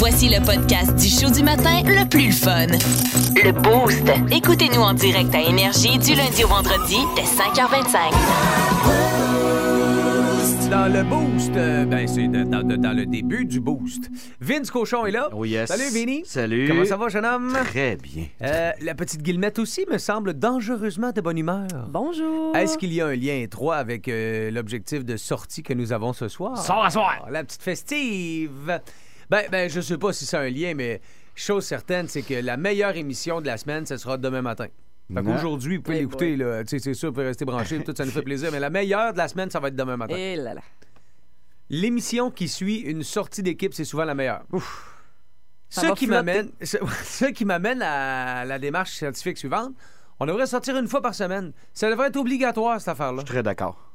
Voici le podcast du show du matin le plus fun. Le Boost. Écoutez-nous en direct à Énergie du lundi au vendredi dès 5h25. Dans le boost, euh, ben c'est de- dans, de- dans le début du boost. Vince Cochon est là. Oh yes. Salut Vinny. Salut. Comment ça va, jeune homme? Très bien. Euh, la petite Guillemette aussi me semble dangereusement de bonne humeur. Bonjour. Est-ce qu'il y a un lien étroit avec euh, l'objectif de sortie que nous avons ce soir? Sors à soir. La petite festive. Ben, ben, je sais pas si c'est un lien, mais chose certaine, c'est que la meilleure émission de la semaine, ce sera demain matin. Fait qu'aujourd'hui, vous pouvez Eh l'écouter, là. Tu sais, c'est sûr, vous pouvez rester branché, tout ça nous fait plaisir. Mais la meilleure de la semaine, ça va être demain matin. Et là là. L'émission qui suit une sortie d'équipe, c'est souvent la meilleure. Ça Ce va qui flotter. m'amène, ce, ce qui m'amène à la démarche scientifique suivante. On devrait sortir une fois par semaine. Ça devrait être obligatoire, cette affaire-là. Je suis très d'accord.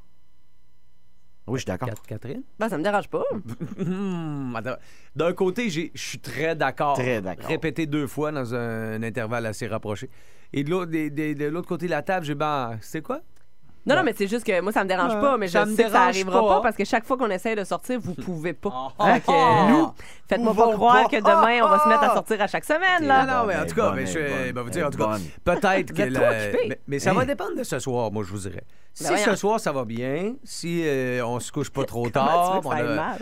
Oui, je suis d'accord. Cat- Catherine? Ben, ça me dérange pas. Hmm, attends. D'un côté, j'ai- je suis très d'accord. Très d'accord. Répété deux fois dans un, intervalle assez rapproché. Et de l'autre, des- des- de l'autre côté de la table, j'ai ben, c'est quoi? Non, non, mais c'est juste que moi, ça me dérange Ouais, pas, mais je ça me sais que ça dérange arrivera pas. pas. parce que chaque fois qu'on essaye de sortir, vous pouvez pas. Ah, Fait que, ah, nous, faites-moi pas pouvons croire pas. que demain, on va se mettre à Ah, sortir à chaque semaine, là. Ah non, mais en tout cas, mais je vais ben, vous dire, en tout cas, bonne. peut-être que êtes la- mais, mais ça va Hein? dépendre de ce soir, moi, je vous dirais. Si Ben ce voyons. soir, ça va bien, si euh, on se couche pas trop Comment tu tard, veux que ça on aille a- mal?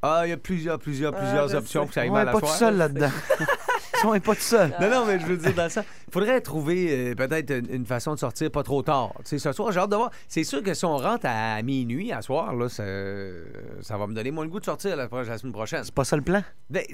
ah, il y a plusieurs, plusieurs, plusieurs je options pour que ça aille mal à pas tout soir. seul là-dedans. On pas tout seul. Non, non, mais je veux dire, dans ça, il faudrait trouver euh, peut-être une, une façon de sortir pas trop tard. Tu sais, ce soir, j'ai hâte de voir. C'est sûr que si on rentre à minuit, à soir, là, ça, ça va me donner moins le goût de sortir la, semaine prochaine. C'est pas ça le plan? Ben,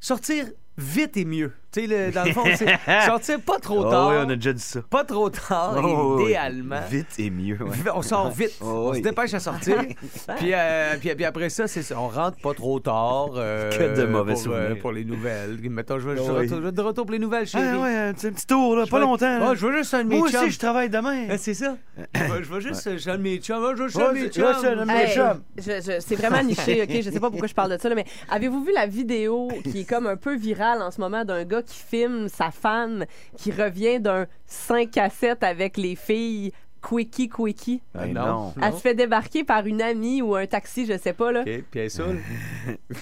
sortir vite et mieux. Tu sais, le- dans le fond, c'est sortir pas trop Oh, tard. oui, on a déjà dit ça. Pas trop tard, Oh, oui. idéalement. Vite et mieux. ouais. On sort vite. Oh, on se dépêche à sortir. puis, euh, puis, puis après ça, c'est ça. on rentre pas trop tard. euh, Que de mauvais pour, euh, souvenirs. pour les nouvelles. Mettons, je vais, je Oh, vais oui. de retour- je vais de retour pour les nouvelles, chérie. Ah ouais, un petit, tour, là, Je pas longtemps. là. Ah, je veux juste un de mes Moi chums. aussi, je travaille demain. Ah, c'est ça. je, vais, je vais juste, j'ai un de mes chums. Ah, Je veux juste Ouais, un de mes c'est- chums. vraiment niché, OK? Je sais pas pourquoi je parle de ça, là, mais avez-vous vu la vidéo qui est comme un peu virale en ce moment d'un gars qui filme sa fan qui revient d'un 5 à 7 avec les filles Quickie Quickie? Ben non. non. Elle se fait débarquer par une amie ou un taxi, je sais pas, là. OK, puis elle saoule.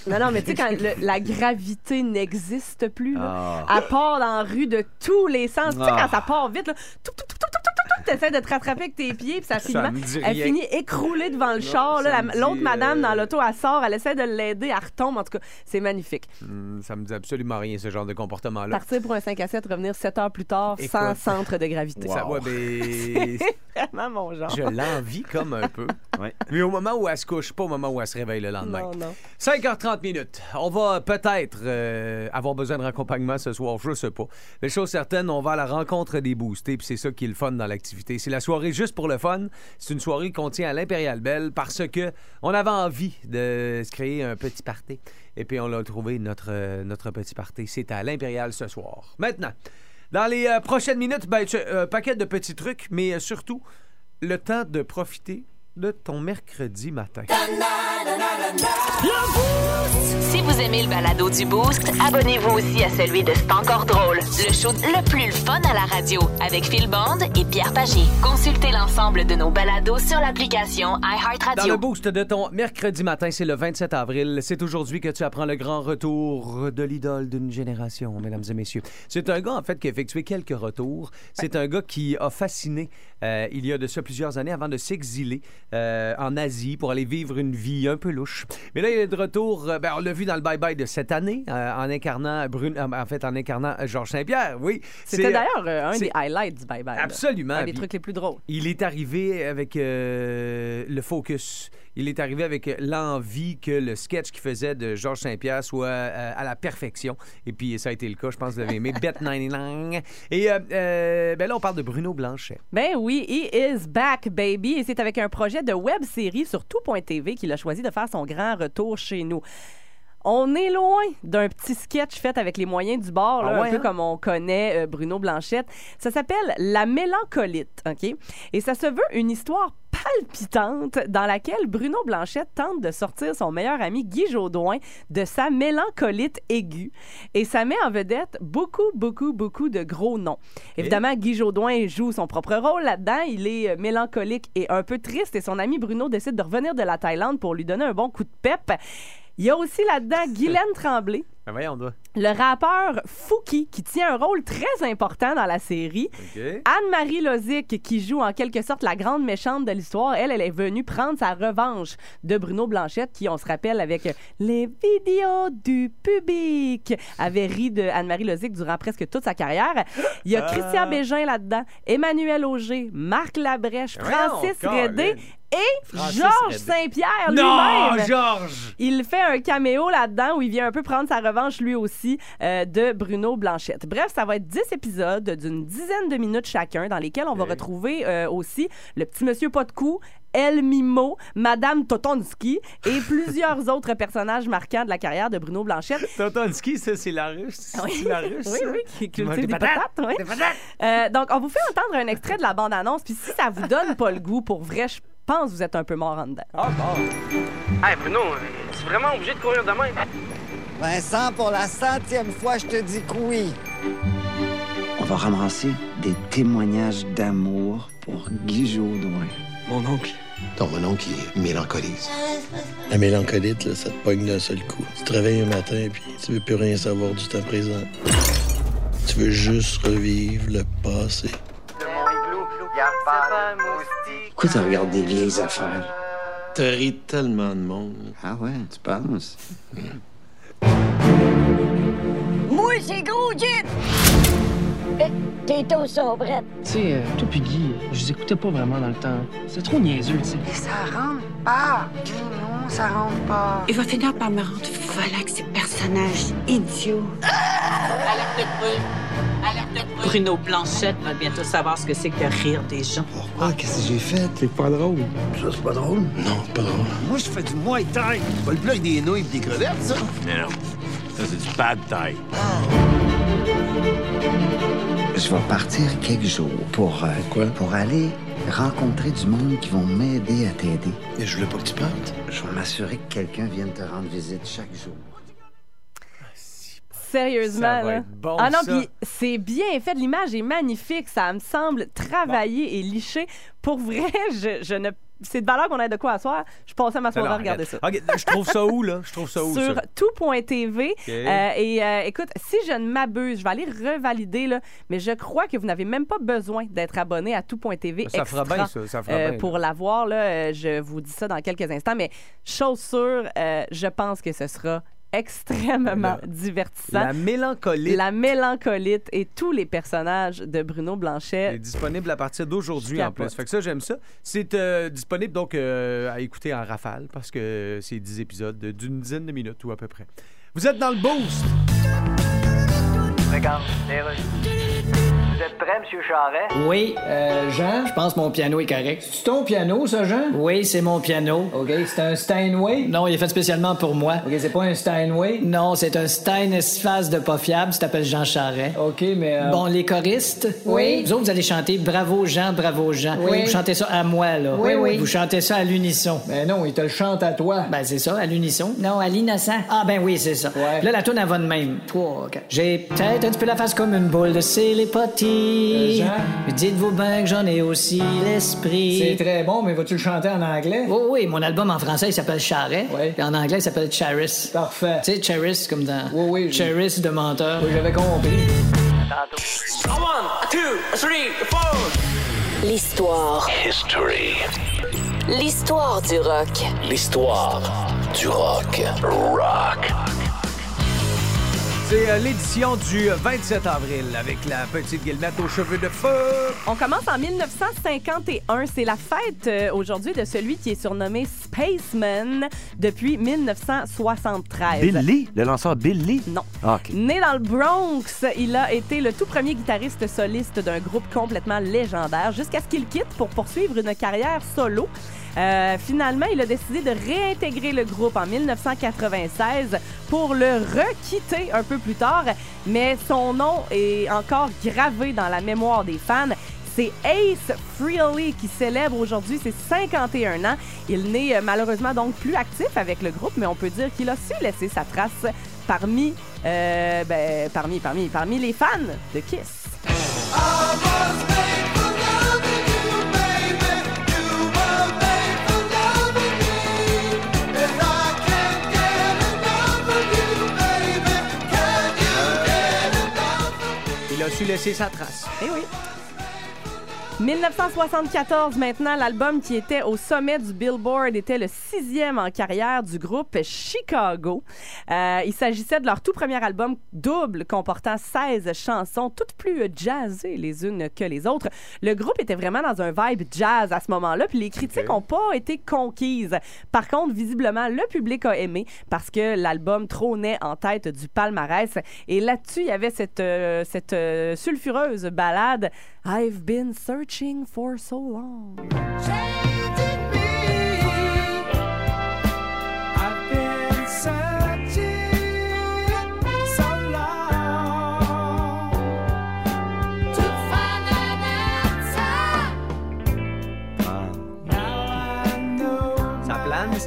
Non, non, mais tu sais, quand le- la gravité n'existe plus, là, Ah. elle part dans la rue de tous les sens. Tu sais, Ah. quand ça part vite, là, touc, touc, touc, touc, touc, touc, t'essaies de te rattraper avec tes pieds, puis ça finit Elle finit écroulée devant le char. L'autre madame euh, dans l'auto, elle sort, elle essaie de l'aider, elle retombe. En tout cas, c'est magnifique. Hum, ça me dit absolument rien, ce genre de comportement-là. Partir pour un 5 à 7, revenir 7 heures plus tard, sans centre de gravité. Ça, ouais, ben, Vraiment mon genre. je l'envie comme un peu. Ouais. Mais au moment où elle se couche, pas au moment où elle se réveille le lendemain. Non, non. 5h30 minutes. On va peut-être euh, avoir besoin de raccompagnement ce soir, je sais pas. Mais chose certaine, on va à la rencontre des boostés, puis c'est ça qui est le fun dans l'activité. C'est la soirée juste pour le fun. C'est une soirée qu'on tient à l'Impérial Belle parce que on avait envie de se créer un petit party. Et puis on l'a trouvé, notre, euh, notre petit party. C'est à l'Impérial ce soir. Maintenant, dans les euh, prochaines minutes, ben, tu- un paquet de petits trucs, mais euh, surtout, le temps de profiter de ton mercredi matin. Si vous aimez le balado du Boost, abonnez-vous aussi à celui de C'est encore drôle, le show le plus fun à la radio avec Phil Bond et Pierre Pagé. Consultez l'ensemble de nos balados sur l'application Dans iHeartRadio. le boost de ton mercredi matin, c'est le 27 avril. C'est aujourd'hui que tu apprends le grand retour de l'idole d'une génération, mesdames et messieurs. C'est un gars, en fait, qui a effectué quelques retours. C'est un gars qui a fasciné, euh, il y a de ça plusieurs années, avant de s'exiler euh, en Asie pour aller vivre une vie un peu louche. Mais là, il est de retour, euh, ben, on l'a vu dans le bye-bye de cette année, euh, en incarnant, Brune, euh, en fait, en incarnant Georges Saint-Pierre, oui. C'était d'ailleurs un des highlights du Bye Bye. là. Absolument. Un des trucs les plus drôles. il est arrivé avec le focus. Il est arrivé avec l'envie que le sketch qu'il faisait de Georges Saint-Pierre soit à la perfection. Et puis, ça a été le cas. Je pense que vous l'avez aimé. Bet 99. Et ben là, on parle de Bruno Blanchet. Ben oui, he is back, baby. Et c'est avec un projet de web série sur tout.tv qu'il a choisi de faire son grand retour chez nous. On est loin d'un petit sketch fait avec les moyens du bord, là, Ah ouais, un peu hein? comme on connaît euh, Bruno Blanchette. Ça s'appelle La mélancolite, OK? Et ça se veut une histoire palpitante dans laquelle Bruno Blanchette tente de sortir son meilleur ami Guy Jodoin de sa mélancolite aiguë. Et ça met en vedette beaucoup, beaucoup, beaucoup de gros noms. Évidemment, Guy Jodoin joue son propre rôle là-dedans. Il est euh, mélancolique et un peu triste. Et son ami Bruno décide de revenir de la Thaïlande pour lui donner un bon coup de pep. Il y a aussi là-dedans Guylaine Tremblay, Ben voyons, on doit. le rappeur Fouki, qui tient un rôle très important dans la série. Anne-Marie Lozic, qui joue en quelque sorte la grande méchante de l'histoire, elle, elle est venue prendre sa revanche de Bruno Blanchette, qui, on se rappelle, avec les vidéos du public, avait ri de Anne-Marie Lozic durant presque toute sa carrière. Il y a Christian Bégin là-dedans, Emmanuel Auger, Marc Labrèche, Ben Francis Colin. Et Francis Georges. Saint-Pierre Non, lui-même. Georges! Il fait un caméo là-dedans où il vient un peu prendre sa revanche lui aussi euh, de Bruno Blanchette. Bref, ça va être 10 épisodes d'une dizaine de minutes chacun dans lesquels on va retrouver euh, aussi le petit monsieur pas de cou, El Mimo, Madame Totonski et plusieurs autres personnages marquants de la carrière de Bruno Blanchette. Totonski, ça, c'est la russe. C'est Oui, la russe. oui, ça? oui, qui cultive Des des patates. patates. oui. Euh, donc, on vous fait entendre un extrait de la bande-annonce, puis si ça vous donne pas le goût, pour vrai, je pense que vous êtes un peu mort en dedans. Ah, bon. Hey Bruno, tu vraiment obligé de courir demain? Vincent, pour la centième fois, je te dis que oui. On va ramasser des témoignages d'amour pour Guy Jodoin. Mon oncle. Ton mon oncle, il mélancolise. La mélancolite, là, ça te pogne d'un seul coup. Tu te réveilles un matin puis tu veux plus rien savoir du temps présent. Tu veux juste revivre le passé. Pourquoi tu regardes des vieilles affaires? T'as ri tellement de monde. Ah ouais, tu penses? Moi, c'est gros Jit! T'es au saubrette. Tu sais, euh, toi puis Guy, je vous écoutais pas vraiment dans le temps. C'est trop niaiseux, tu sais. Et ça rentre pas. Non, ça rentre pas. Il va finir par me rendre folle avec ces personnages idiots. Bruno Blanchette va bientôt savoir ce que c'est que de rire des gens. Pourquoi? Qu'est-ce que j'ai fait? C'est pas drôle. Ça, c'est pas drôle? Non, pas drôle. Moi, je fais du Muay Thai. Pas le plat avec des nouilles et des crevettes, ça? Non, non. Ça, c'est du pad thai. Je vais partir quelques jours pour... euh, Quoi? Pour aller rencontrer du monde qui vont m'aider à t'aider. Mais je voulais pas que tu partes. Je vais m'assurer que quelqu'un vienne te rendre visite chaque jour. Sérieusement, Ça va là. être bon, ah non, puis c'est bien fait. L'image est magnifique. Ça me semble travaillé et liché. Pour vrai, je, je ne. C'est de valeur qu'on ait de quoi asseoir. Je passais ma soirée à regarder ça. Je trouve ça où, là? Je trouve ça où, Sur tout.tv. Euh, et euh, écoute, si je ne m'abuse, je vais aller revalider, là, mais je crois que vous n'avez même pas besoin d'être abonné à tout.tv. Ça fera extra, bien, ça. Ça fera euh, bien. pour l'avoir, là, je vous dis ça dans quelques instants. Mais chose sûre, je pense que ce sera extrêmement divertissant. La mélancolie La mélancolite et tous les personnages de Bruno est Blanchet. disponible à partir d'aujourd'hui en plus. Fait que ça, j'aime ça. C'est euh, disponible donc euh, à écouter en rafale parce que c'est 10 épisodes de- d'une dizaine de minutes ou à peu près. Vous êtes dans le boost. Regarde, Vous êtes prêt, M. Charret? Oui, euh, Jean, je pense que mon piano est correct. C'est ton piano, ça, Jean? Oui, c'est mon piano. OK, c'est un Steinway? Non, il est fait spécialement pour moi. OK, c'est pas un Steinway? Non, c'est un Stein Espace de pas fiable, ça s'appelle Jean Charret. OK, mais... Bon, les choristes? Oui. Vous autres, vous allez chanter Bravo Jean, bravo Jean. Oui. Vous chantez ça à moi, là. Oui, oui. Vous chantez ça à l'unisson. Ben non, il te le chante à toi. Ben c'est ça, à l'unisson. Non, à l'innocent. Ah ben oui, c'est ça. Là, la tourne, elle va de même. Trois, quatre. J'ai peut-être un petit peu la face comme une boule de dites-vous bien que j'en ai aussi l'esprit. C'est très bon, mais vas-tu le chanter en anglais? Oui, oui, mon album en français, il s'appelle Charret. Oui. Puis en anglais, il s'appelle Charis. Parfait. Tu sais, Charis, comme dans... Oui, oui, je- Charis de menteur. Oui, j'avais compris. One, two, three, four! L'histoire. History. L'histoire du rock. L'histoire du rock. Rock. C'est euh, l'édition du 27 avril avec la petite guillemette aux cheveux de feu. On commence en 1951. C'est la fête euh, aujourd'hui de celui qui est surnommé Spaceman depuis 1973. Bill Lee, le lanceur Bill Lee? Non. Ah, OK. Né dans le Bronx, il a été le tout premier guitariste soliste d'un groupe complètement légendaire jusqu'à ce qu'il quitte pour poursuivre une carrière solo. Euh, finalement, il a décidé de réintégrer le groupe en 1996 pour le requitter un peu plus tard, mais son nom est encore gravé dans la mémoire des fans. C'est Ace Frehley qui célèbre aujourd'hui ses 51 ans. Il n'est euh, malheureusement donc plus actif avec le groupe, mais on peut dire qu'il a su laisser sa trace parmi, euh, ben, parmi, parmi, parmi les fans de Kiss. Su laisser sa trace. Eh oui. 1974 maintenant, l'album qui était au sommet du Billboard était le sixième en carrière du groupe Chicago. Euh, il s'agissait de leur tout premier album double comportant 16 chansons, toutes plus jazzées les unes que les autres. Le groupe était vraiment dans un vibe jazz à ce moment-là, puis les critiques n'ont pas été conquises. Par contre, visiblement, le public a aimé parce que l'album trônait en tête du palmarès. Et là-dessus, il y avait cette, euh, cette euh, sulfureuse ballade I've been searching for so long.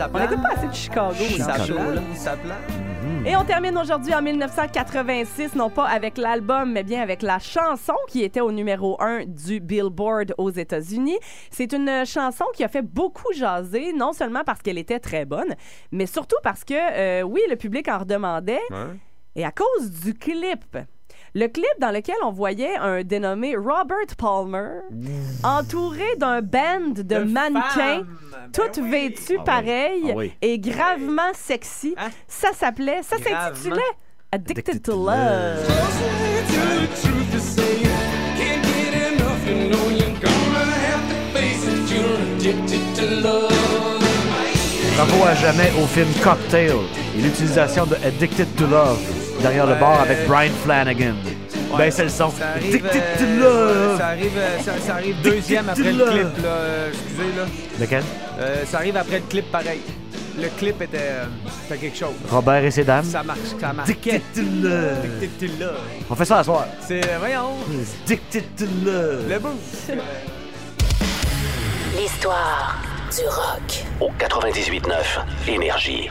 Ça On n'écoute pas assez de Chicago. Ça plane, ça plane. Et on termine aujourd'hui en 1986, non pas avec l'album, mais bien avec la chanson qui était au numéro 1 du Billboard aux États-Unis. C'est une chanson qui a fait beaucoup jaser, non seulement parce qu'elle était très bonne, mais surtout parce que, euh, oui, le public en redemandait, et à cause du clip. Le clip dans lequel on voyait un dénommé Robert Palmer entouré d'un band de, mannequins, toutes vêtues Ah oui. pareilles Ah oui. et gravement sexy. Ça s'appelait, ça s'intitulait Addicted, to Love. Bravo à jamais au film Cocktail et l'utilisation de Addicted to Love derrière le bar avec Brian Flanagan. Ben, c'est le son. Ça arrive, euh. Ça arrive, euh, ça, ça arrive deuxième après le clip, là. euh, excusez, là. Lequel? Ça arrive après le clip pareil. Le clip était, quelque chose. Robert et ses dames. Ça marche, ça to love. On fait ça à soir. C'est, voyons, Love. le boost. L'histoire du rock. Au 98.9 Énergie.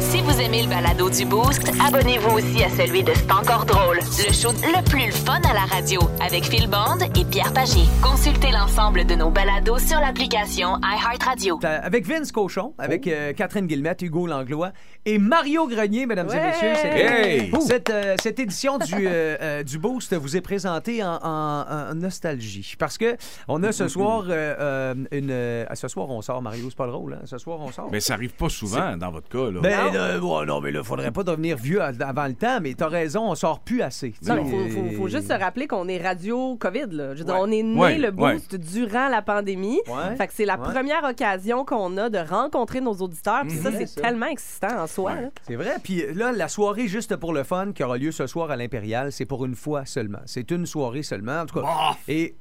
Si vous aimez le balado du Boost, abonnez-vous aussi à celui de C'est encore drôle, le show le plus fun à la radio avec Phil Bond et Pierre Pagé. Consultez l'ensemble de nos balados sur l'application iHeartRadio. Euh, Avec Vince Cochon, avec euh, Catherine Guillemette, Hugo Langlois et Mario Grenier, mesdames et messieurs. Cette, Hey! cette, euh, cette édition du, euh, euh, du Boost vous est présentée en, en- en nostalgie. Parce que on a ce soir euh, euh, une. euh, ce soir, on sort, Mario, c'est pas drôle, hein? Ce soir, on sort. Mais ça arrive pas souvent dans votre cas. Là. Ben, euh, ouais, non, mais là, faudrait pas devenir vieux avant le temps, mais t'as raison, on sort plus assez. Non, mais faut, faut, faut juste se rappeler qu'on est radio COVID. Là. Je veux dire, Ouais. on est né Ouais, le boost durant la pandémie. Ouais. Fait que c'est la Ouais. première occasion qu'on a de rencontrer nos auditeurs. Puis ça, c'est tellement excitant en soi. là. C'est vrai. Puis là, la soirée juste pour le fun qui aura lieu ce soir à l'Impérial, c'est pour une fois seulement. C'est une soirée seulement. En tout cas. Et.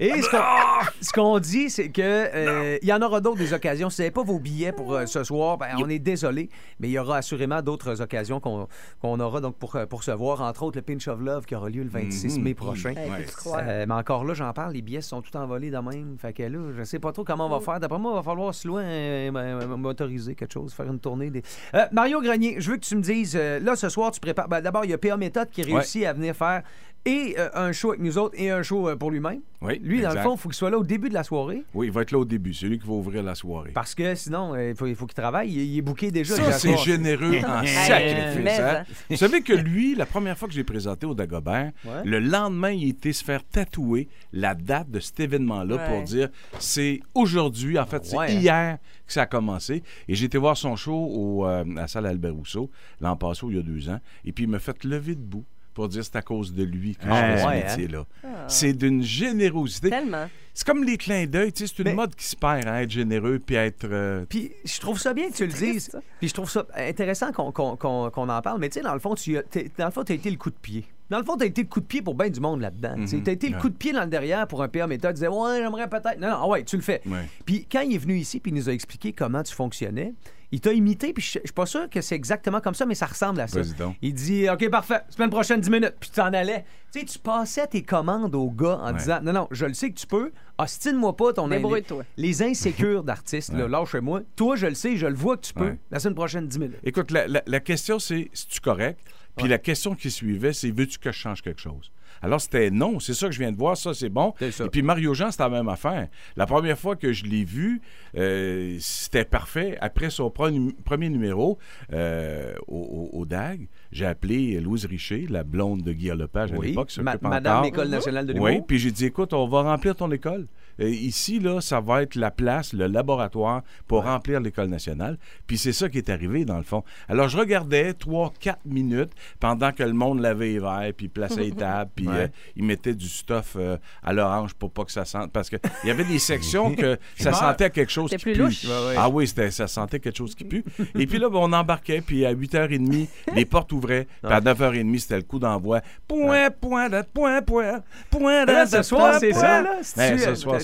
Et ce qu'on, ce qu'on dit, c'est que euh, il y en aura d'autres des occasions. Si vous n'avez pas vos billets pour euh, ce soir, ben, on est désolé, mais il y aura assurément d'autres occasions qu'on, qu'on aura donc pour, euh, pour se voir, entre autres le Pinch of Love qui aura lieu le 26 Mhm. mai prochain. Euh, mais encore là, j'en parle, les billets sont tout envolés de même. Fait que là, je sais pas trop comment on va faire. D'après moi, il va falloir se un motorisé, quelque chose, faire une tournée. Des... Euh, Mario Grenier, je veux que tu me dises, euh, là, ce soir, tu prépares. ben, D'abord, il y a PA Méthode qui réussit à venir faire et euh, un show avec nous autres et un show euh, pour lui-même. Oui, Lui, dans le fond, il faut qu'il soit là au début de la soirée. Oui, il va être là au début. C'est lui qui va ouvrir la soirée. Parce que sinon, euh, il faut, il faut qu'il travaille. Il, il est booké déjà. Ça, c'est généreux en sacrifice. hein? Vous savez que lui, la première fois que j'ai présenté au Dagobert, Ouais. le lendemain, il était se faire tatouer la date de cet événement-là Ouais. pour dire c'est aujourd'hui, en fait, c'est Ouais, hier que ça a commencé. Et j'ai été voir son show au, euh, à la salle Albert Rousseau l'an passé, il y a deux ans. Et puis, il m'a fait lever debout pour dire c'est à cause de lui que Ah, je fais ce ouais, hein? métier-là. C'est d'une générosité. Tellement. C'est comme les clins d'œil, tu sais, c'est une Mais- mode qui se perd, hein, être généreux puis être. euh, Puis je trouve ça bien que tu le dises. ça. Puis je trouve ça intéressant qu'on qu'on- qu'on- qu'on en parle. Mais tu sais, dans le fond, tu as, dans le fond, t'as été le coup de pied. Dans le fond, t'as été le coup de pied pour bien du monde là-dedans. Tu sais, T'as été le coup de pied dans le derrière pour un PA méthode. Tu disais, ouais, j'aimerais peut-être. Non, non, ah ouais, tu le fais. Ouais. Puis quand il est venu ici, puis il nous a expliqué comment tu fonctionnais, il t'a imité, puis je je suis pas sûr que c'est exactement comme ça, mais ça ressemble à ça. Vas-y donc. Il dit, OK, parfait, semaine prochaine, 10 minutes, puis tu t'en allais. Tu sais, tu passais tes commandes au gars en Ouais. disant, non, non, je le sais que tu peux, ostine-moi pas ton Débrouille-toi. Les insécures d'artistes, là, lâche-moi. Toi, je le sais, je le vois que tu peux. Ouais. La semaine prochaine, 10 minutes. Écoute, la, la- la question, c'est si tu correct? Puis la question qui suivait, c'est veux-tu que je change quelque chose? Alors, c'était non, c'est ça que je viens de voir, ça, c'est bon. Ça. Et puis, Mario Jean, c'était la même affaire. La première fois que je l'ai vu, euh, c'était parfait. Après son pre- premier numéro euh, au, au- au DAG, j'ai appelé Louise Richer, la blonde de Guy Lepage à Oui. l'époque. Ma- Madame. École nationale de l'humour. Oui, puis j'ai dit, écoute, on va remplir ton école. Euh, ici, là, ça va être la place, le laboratoire pour remplir l'école nationale. Puis c'est ça qui est arrivé, dans le fond. Alors, je regardais trois, quatre minutes pendant que le monde lavait les verres, puis plaçait les tables, puis Ouais. euh, ils mettaient du stuff euh, à l'orange pour pas que ça sente. Parce qu'il y avait des sections que ça sentait quelque chose qui plus pue. louche. Ah oui, c'était, ça sentait quelque chose qui pue. Et puis là, ben, on embarquait, puis à 8h30, les portes ouvraient. Puis à 9h30, c'était le coup d'envoi. Point, point, point, point, point, ce soir, point, c'est point. ça, là?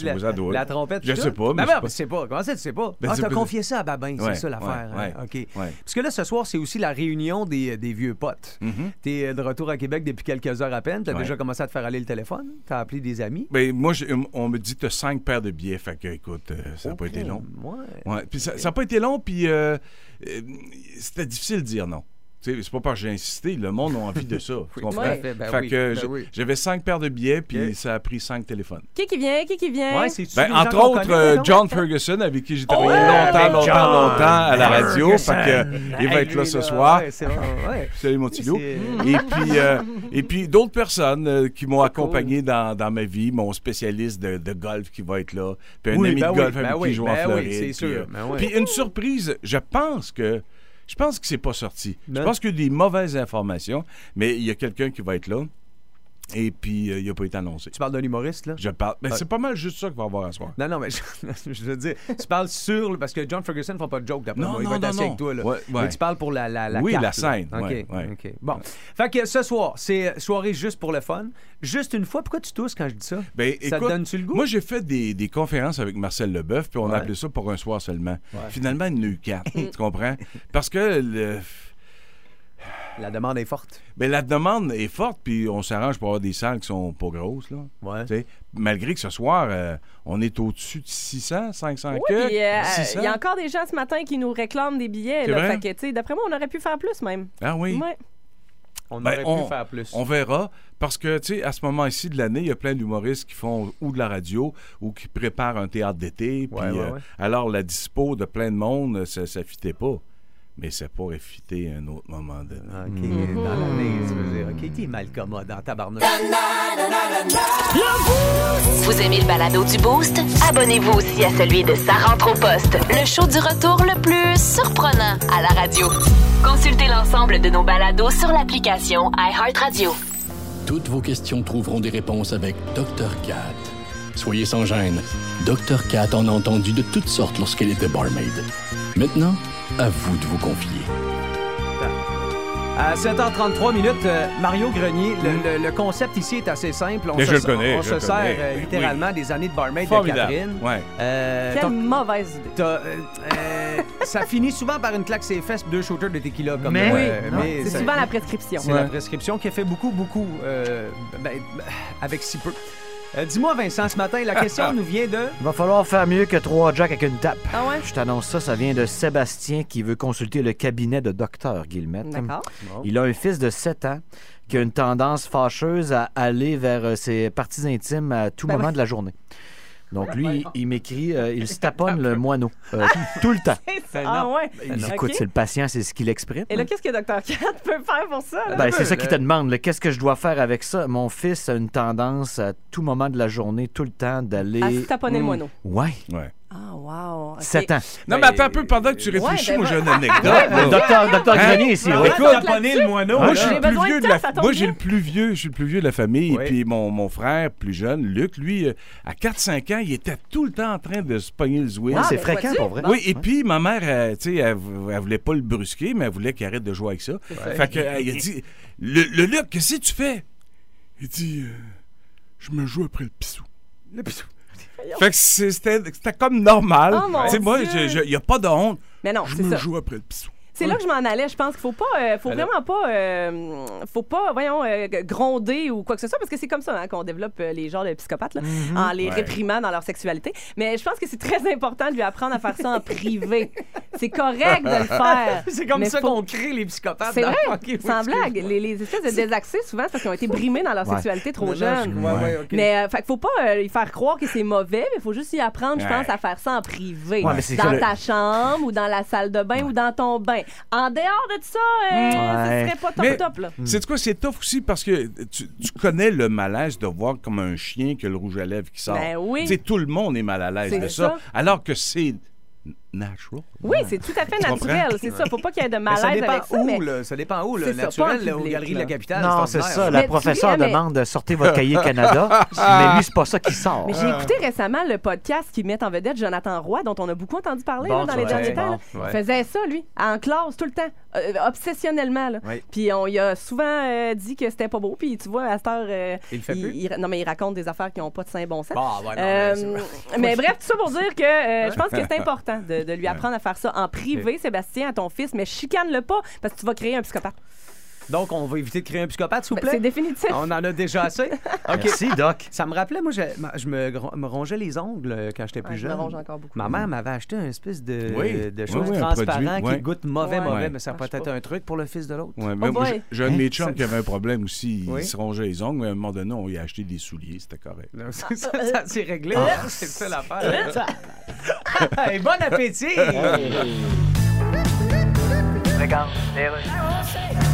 La- trompette, Je tout sais pas, mais Ben je sais ben, pas. tu sais pas. Comment ça, tu sais pas? Ben, ah, t'as confié ça à Babin, Ouais, c'est ça l'affaire. ouais, hein? OK. Parce que là, ce soir, c'est aussi la réunion des, des vieux potes. Mhm. T'es euh, de retour à Québec depuis quelques heures à peine. T'as déjà commencé à te faire aller le téléphone? T'as appelé des amis? Ben, moi, on me dit que tu as cinq paires de billets. Fait que, écoute, euh, ça n'a pas été long. Ouais. Puis ça n'a pas été long, puis euh, c'était difficile de dire non. C'est pas parce que j'ai insisté, le monde a envie de ça. tu comprends? tout à fait. Ben fait oui, que ben oui. j'avais cinq paires de billets, puis ça a pris cinq téléphones. Qui qui vient? Qui qui vient? Ouais, Ben, entre autres, connaît, euh? John Ferguson, avec qui j'ai travaillé Ouais, longtemps, longtemps, John longtemps à la radio. Fait que, il va être là ce là, soir. ouais, vrai. Salut mon petit loup. Et puis, euh, et puis d'autres personnes euh, qui m'ont accompagné dans, dans ma vie, mon spécialiste de, de golf qui va être là, puis un Oui, ami ben de golf avec qui je joue en oui, Floride. puis une surprise, je pense que je pense que c'est pas sorti. Je pense qu'il y a des mauvaises informations, mais il y a quelqu'un qui va être là. Et puis, euh, il n'a pas été annoncé. Tu parles d'un humoriste, là? Je parle. Ben, Ah. c'est pas mal juste ça qu'il va y avoir à soir. Non, non, mais je, je veux dire, tu parles sur. Parce que John Ferguson ne fera pas de joke d'après Non, moi. Il non, va être assis avec toi. Là. Ouais, ouais. Mais tu parles pour la, la, la Oui, carte, la là. scène, OK. OK. Bon. Fait que ce soir, c'est soirée juste pour le fun. Juste une fois. Pourquoi tu tousses quand je dis ça? Ben, ça te écoute, donne-tu le goût? Moi, j'ai fait des, des conférences avec Marcel Leboeuf, puis on a appelé ça pour un soir seulement. Finalement, il y en a eu quatre. tu comprends? Parce que le- La demande est forte. ben, la demande est forte, puis on s'arrange pour avoir des salles qui sont pas grosses. Là. Ouais. Tu sais, Malgré que ce soir, euh, on est au-dessus de 600, 500 Oui, euh, 600. il y a encore des gens ce matin qui nous réclament des billets. C'est Là, vrai? fait que, d'après moi, on aurait pu faire plus même. Ah oui? Ouais. On Ben, aurait on, pu faire plus. on verra. Parce que, tu sais, à ce moment-ci de l'année, il y a plein d'humoristes qui font ou de la radio ou qui préparent un théâtre d'été. puis, Ouais, ouais, euh, ouais. alors, la dispo de plein de monde, ça ne fitait pas. Mais ça pourrait fitter à un autre moment donné. OK, dans l'année, tu veux dire. OK, t'es mal commode dans tabarnak. Vous aimez le balado du Boost? Abonnez-vous aussi à celui de Sa rentre au poste, le show du retour le plus surprenant à la radio. Consultez l'ensemble de nos balados sur l'application iHeartRadio. Toutes vos questions trouveront des réponses avec Dr. Cat. Soyez sans gêne. Dr. Cat en a entendu de toutes sortes lorsqu'elle était barmaid. Maintenant, à vous de vous confier. À 7h33 minutes, euh, Mario Grenier, le, le- le concept ici est assez simple. On Mais se, je le connais, On je se le sert connais. euh, Oui, littéralement des années de barmaid de Formidable. Catherine. Ouais. Euh, Quelle mauvaise idée. t'as, euh, euh, ça finit souvent par une claque ses fesses, deux shooters de tequila. Comme Mais- euh, Oui, non. mais C'est ça- souvent la prescription. C'est la prescription qui a fait beaucoup, beaucoup euh, ben, avec si peu. Euh, Dis-moi, Vincent, ce matin, la question nous vient de? Il va falloir faire mieux que trois jacks avec une tape. Ah ouais? Je t'annonce ça, ça vient de Sébastien qui veut consulter le cabinet de docteur Guillemette. D'accord. Il a un fils de 7 ans qui a une tendance fâcheuse à aller vers euh, ses parties intimes à tout Ben moment de la journée. Donc lui, il, m'écrit, euh, il se taponne le moineau euh, tout le temps. Ah ouais? Il dit, écoute, c'est le patient, c'est ce qu'il exprime. Et là, qu'est-ce que Dr. Cat peut faire pour ça? là? Ben, c'est ça qu'il te demande. là. Qu'est-ce que je dois faire avec ça? Mon fils a une tendance à tout moment de la journée, tout le temps, d'aller. À se taponner le moineau. Ouais. Ouais. Ah, wow. ok. 7 ans. Non, mais attends un peu, pendant que tu réfléchis, ben moi, j'ai une anecdote. Ouais, là. Docteur, docteur Hein? Grenier ici. Ben, oui. Écoute, le moineau. Moi, je suis J'ai le plus de vieux de la Moi, j'ai le plus vieux, je suis le plus vieux de la famille. Oui. Et puis mon, mon frère plus jeune, Luc, lui, euh, à 4-5 ans, il était tout le temps en train de se pogner le zouille. Ah, c'est ben, fréquent, vois-tu? pour vrai. Oui, et puis ma mère, euh, tu sais, elle, elle voulait pas le brusquer, mais elle voulait qu'il arrête de jouer avec ça. Fait que, il a dit Le, le Luc, qu'est-ce que tu fais? Il dit euh, Je me joue après le pissou. Le pissou. Fait que c'était comme normal. Oh, mon tu sais, moi, Dieu. il n'y a pas de honte. Mais non, Je me ça. joue après le pissou. C'est là que je m'en allais. Je pense qu'il faut pas, euh, faut Alors- vraiment pas, euh, faut pas, voyons, euh, gronder ou quoi que ce soit, parce que c'est comme ça hein, qu'on développe euh, les genres de psychopathes, là, en les Ouais. réprimant dans leur sexualité. Mais je pense que c'est très important de lui apprendre à faire ça en privé. C'est correct de le faire. C'est comme ça faut- qu'on crée les psychopathes. C'est vrai, Ok, oui, sans blague. Les, les espèces de désaxés, souvent, c'est parce qu'ils ont été brimés dans leur Ouais. sexualité trop jeunes. ouais. Mais euh, fait faut pas euh, lui faire croire que c'est mauvais, mais il faut juste y apprendre, je pense, à faire ça en privé. Dans le- ta chambre ou dans la salle de bain ou dans ton bain. En dehors de ça, euh, Ouais. ce serait pas top Mais top, là. C'est quoi, c'est tough aussi parce que tu, tu connais le malaise de voir comme un chien que le rouge à lèvres qui sort. Ben oui. Tu sais, tout le monde est mal à l'aise C'est de ça. ça, alors que c'est natural. Oui, c'est tout à fait Tu naturel, c'est ça. Faut pas qu'il y ait de Mais ça malaise dépend avec ça. où, mais... là. Ça dépend où, le naturel, là, aux Galeries de la Capitale. Non, c'est ça. La professeure mais- demande de sortir votre cahier Canada, mais lui, c'est pas ça qui sort. Mais j'ai écouté récemment le podcast qui met en vedette Jonathan Roy, dont on a beaucoup entendu parler Bon, là, dans les derniers temps. bon, là. ouais. Il faisait ça, lui, en classe, tout le temps, euh, obsessionnellement. là. Puis on y a souvent euh, dit que c'était pas beau. Puis tu vois, à cette heure. euh, Il plus? non, mais il raconte des affaires qui n'ont pas de saint bon sens. Ah, ouais, non, Euh, mais bref, tout ça pour dire que euh, je pense que c'est important de, de lui apprendre à faire ça en privé, Sébastien, à ton fils, mais chicane-le pas parce que tu vas créer un psychopathe. Donc, on va éviter de créer un psychopathe, s'il vous Ben, plaît? c'est définitif. On en a déjà assez? OK. Merci, Doc. Ça me rappelait, moi, je, me, rongeais les ongles euh, quand j'étais plus Ouais, je me jeune. ronge encore beaucoup. Ma mère m'avait acheté une espèce de, Oui. de chose oui, un transparent produit, qui ouais. goûte mauvais, Ouais. mauvais, mais ça Marche peut être pas. un truc pour le fils de l'autre. Ouais, mais Oh moi, boy. j'ai- j'ai un de mes chums Ça- qui avait un problème aussi. Il Oui. se rongeait les ongles, mais à un moment donné, on lui a acheté des souliers. C'était correct. C'est ça, ça s'est réglé. Ah. C'est ça l'affaire. hey, bon appétit! Regarde, les rues.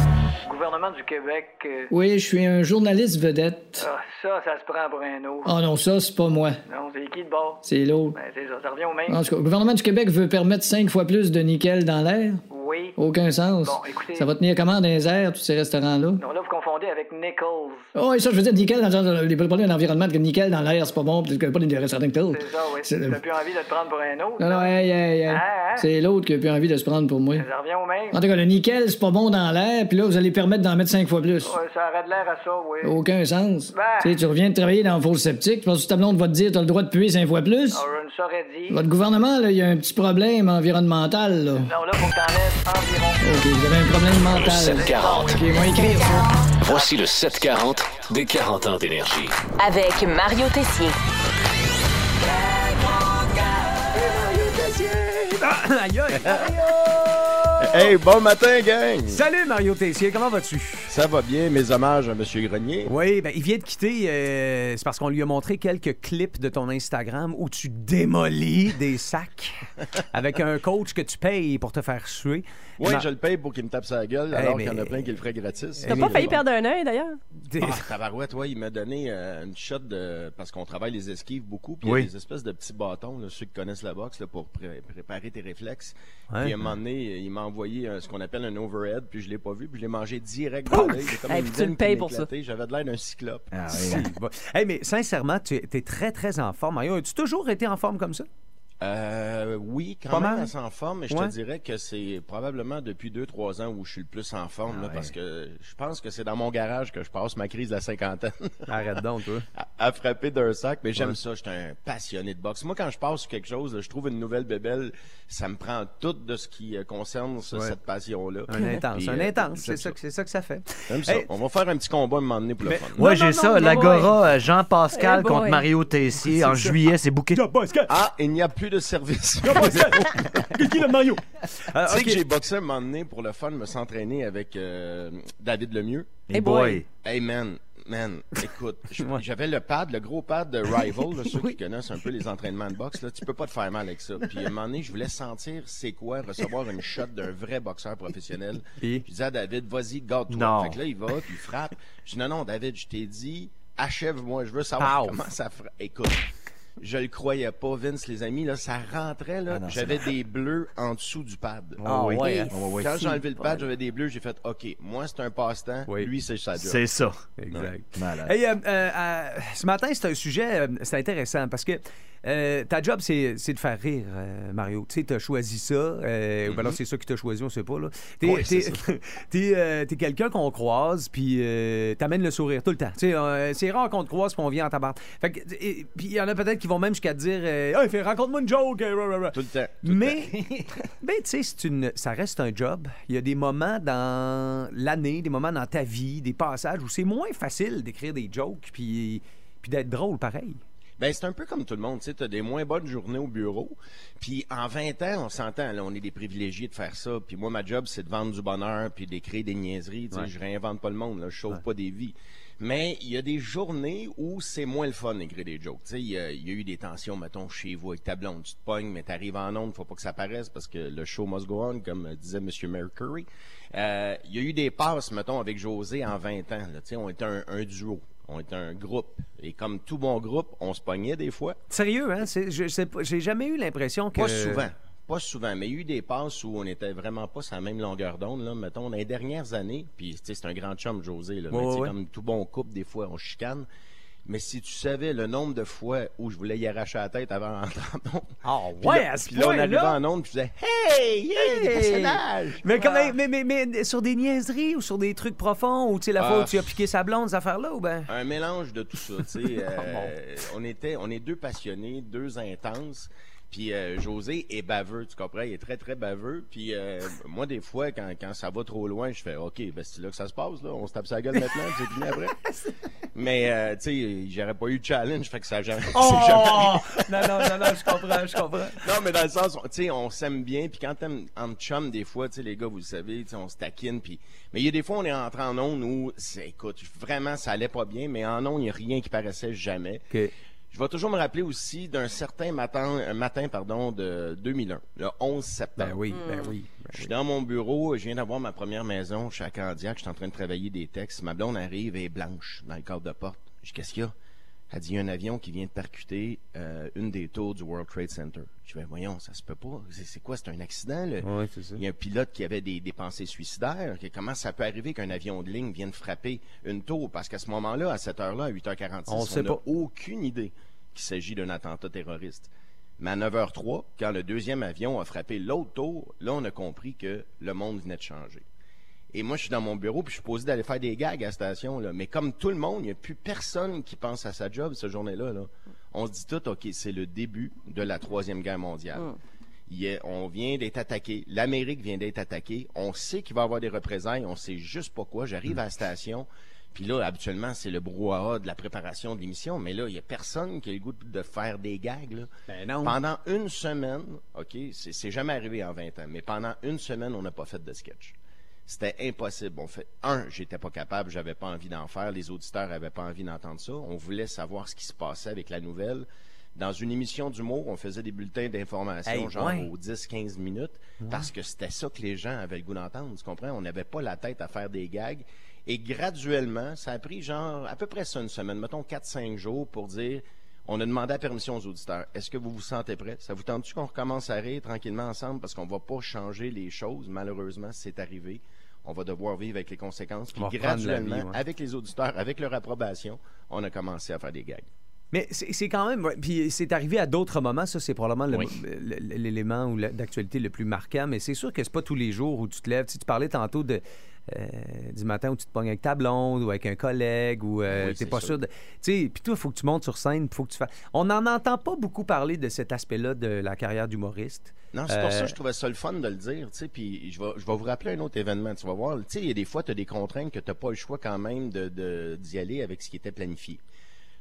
Gouvernement du Québec. euh, Oui, je suis un journaliste vedette. ah, ça, ça se prend pour un autre. Oh non, ça, c'est pas moi. Non, c'est qui de bord? C'est l'autre. Ben, c'est ça, ça revient au même. En tout cas, le gouvernement du Québec veut permettre cinq fois plus de nickel dans l'air? Oui. Aucun sens. Bon, écoutez- Ça va tenir comment dans les airs, tous ces restaurants-là? Non, là, vous confondez avec Nichols. Oh, et ça, je veux dire, nickel dans le les problèmes d'environnement, que nickel dans l'air, c'est pas bon, parce que pas des restaurants Nichols. C'est ça, oui. C'est T'as plus envie de te prendre pour un autre? Non, non, hey, hey, hey. Hein, hein? C'est l'autre qui a plus envie de se prendre pour moi. Ça revient au même. En tout cas, le nickel, c'est pas bon dans l'air, puis là, vous allez permettre d'en mettre cinq fois plus. Ouais, ça aurait de l'air à ça, oui. Aucun sens. Ben. Tu sais, tu reviens de travailler dans le four septique, tu penses que le tablon va te dire t'as le droit de puer cinq fois plus? Alors, je ne saurais dire. Votre gouvernement, là, il y a un petit problème environnemental, là. Non, là, faut que t'enlèves environ. OK, vous avez un problème mental. 740. OK, moi, écrire ça. Voici le 740 des 40 ans d'énergie. Avec Mario Tessier. Aïe, aïe. Hey, bon matin, gang! Salut Mario Tessier, comment vas-tu? Ça va bien, mes hommages à M. Grenier. Oui, ben, il vient de quitter. euh, c'est parce qu'on lui a montré quelques clips de ton Instagram où tu démolis des sacs avec un coach que tu payes pour te faire suer. Oui, Ma- je le paye pour qu'il me tape sa gueule, Hey, alors mais- qu'il y en a plein qui le feraient gratis. T'as pas failli perdre un œil, d'ailleurs? Des- Ah, tabarouette, ouais, il m'a donné euh, une shot de. Parce qu'on travaille les esquives beaucoup, puis Oui. il y a des espèces de petits bâtons, là, ceux qui connaissent la boxe, là, pour pré- préparer tes réflexes. Ouais. Puis à un moment donné, il m'a envoyé euh, ce qu'on appelle un overhead, puis je l'ai pas vu, puis je l'ai mangé direct dans l'œil. Puis tu le payes pour ça. J'avais de l'air d'un cyclope. Ah, oui. C'est bon. Hey, mais sincèrement, tu es très, très en forme. Mario, as-tu toujours été en forme comme ça? Euh, oui, quand Pas même mal. assez en forme, mais je Ouais. te dirais que c'est probablement depuis 2-3 ans où je suis le plus en forme, Ah là, ouais. parce que je pense que c'est dans mon garage que je passe ma crise de la cinquantaine Arrête donc, toi. à, à frapper d'un sac, mais j'aime Ouais. ça, je suis un passionné de boxe. Moi, quand je passe sur quelque chose, là, je trouve une nouvelle bébelle, ça me prend tout de ce qui euh, concerne ça, cette passion-là. Un intense, Puis, un euh, intense. C'est ça, que- ça que ça fait. J'aime ça. On va faire un petit combat à un moment donné pour Mais- le fun. J'ai ça, l'Agora Jean-Pascal Eh contre. Mario Tessier en juillet, c'est bouquet. Ah, il n'y a plus de service. qui le Mario? Ah, Tu sais que j'ai boxé un moment donné pour le fun, me s'entraîner avec euh, David Lemieux. Hey boy. Hey man, man, écoute, je- Ouais. j'avais le pad, le gros pad de Rival, là, ceux qui connaissent un peu les entraînements de boxe, là, tu peux pas te faire mal avec ça. Puis à un moment donné, je voulais sentir c'est quoi recevoir une shot d'un vrai boxeur professionnel. Et? Je disais à David, vas-y, garde-toi. Non. Fait que là, il va, puis il frappe. Je dis, non, non, David, je t'ai dit, achève-moi, je veux savoir Pow. comment ça frappe. Écoute. Je le croyais pas, Vince, les amis, là, ça rentrait, là. Ah J'avais des bleus en dessous du pad. Ah oui. ouais, hein? oui. Quand j'ai enlevé le pad, j'avais des bleus, j'ai fait OK, moi c'est un passe-temps, Oui. lui c'est sa job. C'est ça. Exact. Malade. Hey, euh, euh, euh, ce matin, c'est un sujet, euh, c'est intéressant parce que Euh, ta job, c'est c'est de faire rire, euh, Mario. Tu sais, t'as choisi ça. euh, ou ben alors, c'est ça qui t'a choisi, on sait pas. là. T'es t'es, euh, quelqu'un qu'on croise, puis t'amènes le sourire tout le temps. C'est rare qu'on te croise, puis on vient en tabac. Fait que, et- puis il y en a peut-être qui vont même jusqu'à te dire Hey, raconte-moi une joke. Tout le temps. tout Mais, ben, tu sais, ça reste un job. Il y a des moments dans l'année, des moments dans ta vie, des passages où c'est moins facile d'écrire des jokes puis, puis d'être drôle pareil. Ben, c'est un peu comme tout le monde, tu sais, as des moins bonnes journées au bureau. Puis en 20 ans, on s'entend, là, on est des privilégiés de faire ça. Puis moi, ma job, c'est de vendre du bonheur puis d'écrire des niaiseries. Tu sais, Ouais. je réinvente pas le monde, là, je sauve pas des vies. Mais il y a des journées où c'est moins le fun d'écrire des jokes. Tu sais, il y, a- il y a eu des tensions, mettons, chez vous avec ta blonde. Tu te pognes, mais t'arrives en onde, faut pas que ça paraisse parce que le show must go on, comme disait M. Mercury. Euh, il y a eu des passes, mettons, avec José en 20 ans. Là, tu sais, on était un, un duo. On était un groupe. Et comme tout bon groupe, on se pognait des fois. Sérieux, hein? J'ai jamais eu l'impression que. Pas souvent. Pas souvent, mais il y a eu des passes où on était vraiment pas sur la même longueur d'onde. Là. Mettons, dans les dernières années, puis c'est un grand chum, José. Là, Ouais, mais ouais. comme tout bon couple, des fois, on chicane. Mais si tu savais le nombre de fois où je voulais y arracher la tête avant d'entrer en onde. Ah ouais, là- à ce Puis là, on arrivait en onde, puis je disais Hey, hey, des personnages! Mais, quand Ah. même, mais, mais, mais sur des niaiseries ou sur des trucs profonds ou tu sais, la Ah. fois où tu as piqué sa blonde, ces affaires-là, ou ben? Un mélange de tout ça, tu sais. euh, on était, on est deux passionnés, deux intenses. Puis euh, José est baveux, tu comprends? Il est très, très baveux. Puis euh, moi, des fois, quand, quand ça va trop loin, je fais OK, ben c'est là que ça se passe, là. On se tape sa gueule maintenant, c'est fini après. Mais, euh, tu sais, j'aurais pas eu de challenge, fait que ça a jamais. Oh! c'est jamais non, non, non, non, je comprends, je comprends. Non, mais dans le sens, on- tu sais, on s'aime bien, puis quand t'aimes en chum, des fois, tu sais, les gars, vous le savez, tu sais, on se taquine, puis... Mais il y a des fois, on est rentré en onde où, écoute, vraiment, ça allait pas bien, mais en onde, il n'y a rien qui paraissait jamais. OK. Je vais toujours me rappeler aussi d'un certain matin, un matin pardon, de 2001, le 11 septembre. Ben oui, ben oui. Je suis dans mon bureau, je viens d'avoir ma première maison, je suis à Candiac, je suis en train de travailler des textes. Ma blonde arrive et est blanche dans le cadre de porte. Je dis, qu'est-ce qu'il y a? Elle dit, il y a un avion qui vient de percuter euh, une des tours du World Trade Center. Je dis, ben voyons, ça se peut pas. C'est quoi, c'est un accident? là? Ouais, c'est ça. Il y a un pilote qui avait des, des pensées suicidaires. Que- Comment ça peut arriver qu'un avion de ligne vienne frapper une tour? Parce qu'à ce moment-là, à cette heure-là, à 8h46, On n'a aucune idée qu'il s'agit d'un attentat terroriste. Mais à 9h03, quand le deuxième avion a frappé l'autre tour, là, on a compris que le monde venait de changer. Et moi, je suis dans mon bureau, puis je suis posé d'aller faire des gags à la station. Là. Mais comme tout le monde, il n'y a plus personne qui pense à sa job cette journée-là. Là. On se dit tout, OK, c'est le début de la Troisième Guerre mondiale. A- on vient d'être attaqué. L'Amérique vient d'être attaquée. On sait qu'il va y avoir des représailles. On sait juste pas quoi. J'arrive à la station. Puis là, habituellement, c'est le brouhaha de la préparation de l'émission. Mais là, il y a personne qui a le goût de faire des gags. Là. Ben non. Pendant une semaine, OK, c'est c'est jamais arrivé en 20 ans, mais pendant une semaine, on n'a pas fait de sketch. C'était impossible. On fait un, j'étais pas capable, j'avais pas envie d'en faire, les auditeurs avaient pas envie d'entendre ça. On voulait savoir ce qui se passait avec la nouvelle. Dans une émission d'humour, on faisait des bulletins d'information, Hey, genre ouais. aux 10-15 minutes, parce que c'était ça que les gens avaient le goût d'entendre, tu comprends? On n'avait pas la tête à faire des gags. Et graduellement, ça a pris genre à peu près ça une semaine, mettons 4-5 jours pour dire on a demandé la permission aux auditeurs. Est-ce que vous vous sentez prêts? Ça vous tente-tu qu'on recommence à rire tranquillement ensemble parce qu'on va pas changer les choses? Malheureusement, c'est arrivé. On va devoir vivre avec les conséquences. Puis graduellement, vie, ouais. avec les auditeurs, avec leur approbation, on a commencé à faire des gags. Mais c'est quand même. ouais, Puis c'est arrivé à d'autres moments. Ça, c'est probablement Oui. l'élément d'actualité le plus marquant. Mais c'est sûr que c'est pas tous les jours où tu te lèves. Tu, sais, tu parlais tantôt de. euh, du matin où tu te pognes avec ta blonde ou avec un collègue ou euh, Oui, t'es c'est pas sûr. sûr de. Tu sais, puis toi, il faut que tu montes sur scène, il faut que tu fasses. On n'en entend pas beaucoup parler de cet aspect-là de la carrière d'humoriste. Non, c'est pour ça Euh, que je trouvais ça le fun de le dire, tu sais, puis je vais, je vais vous rappeler un autre événement, tu vas voir, tu sais, il y a des fois, tu as des contraintes que tu n'as pas le choix quand même de- de- d'y aller avec ce qui était planifié.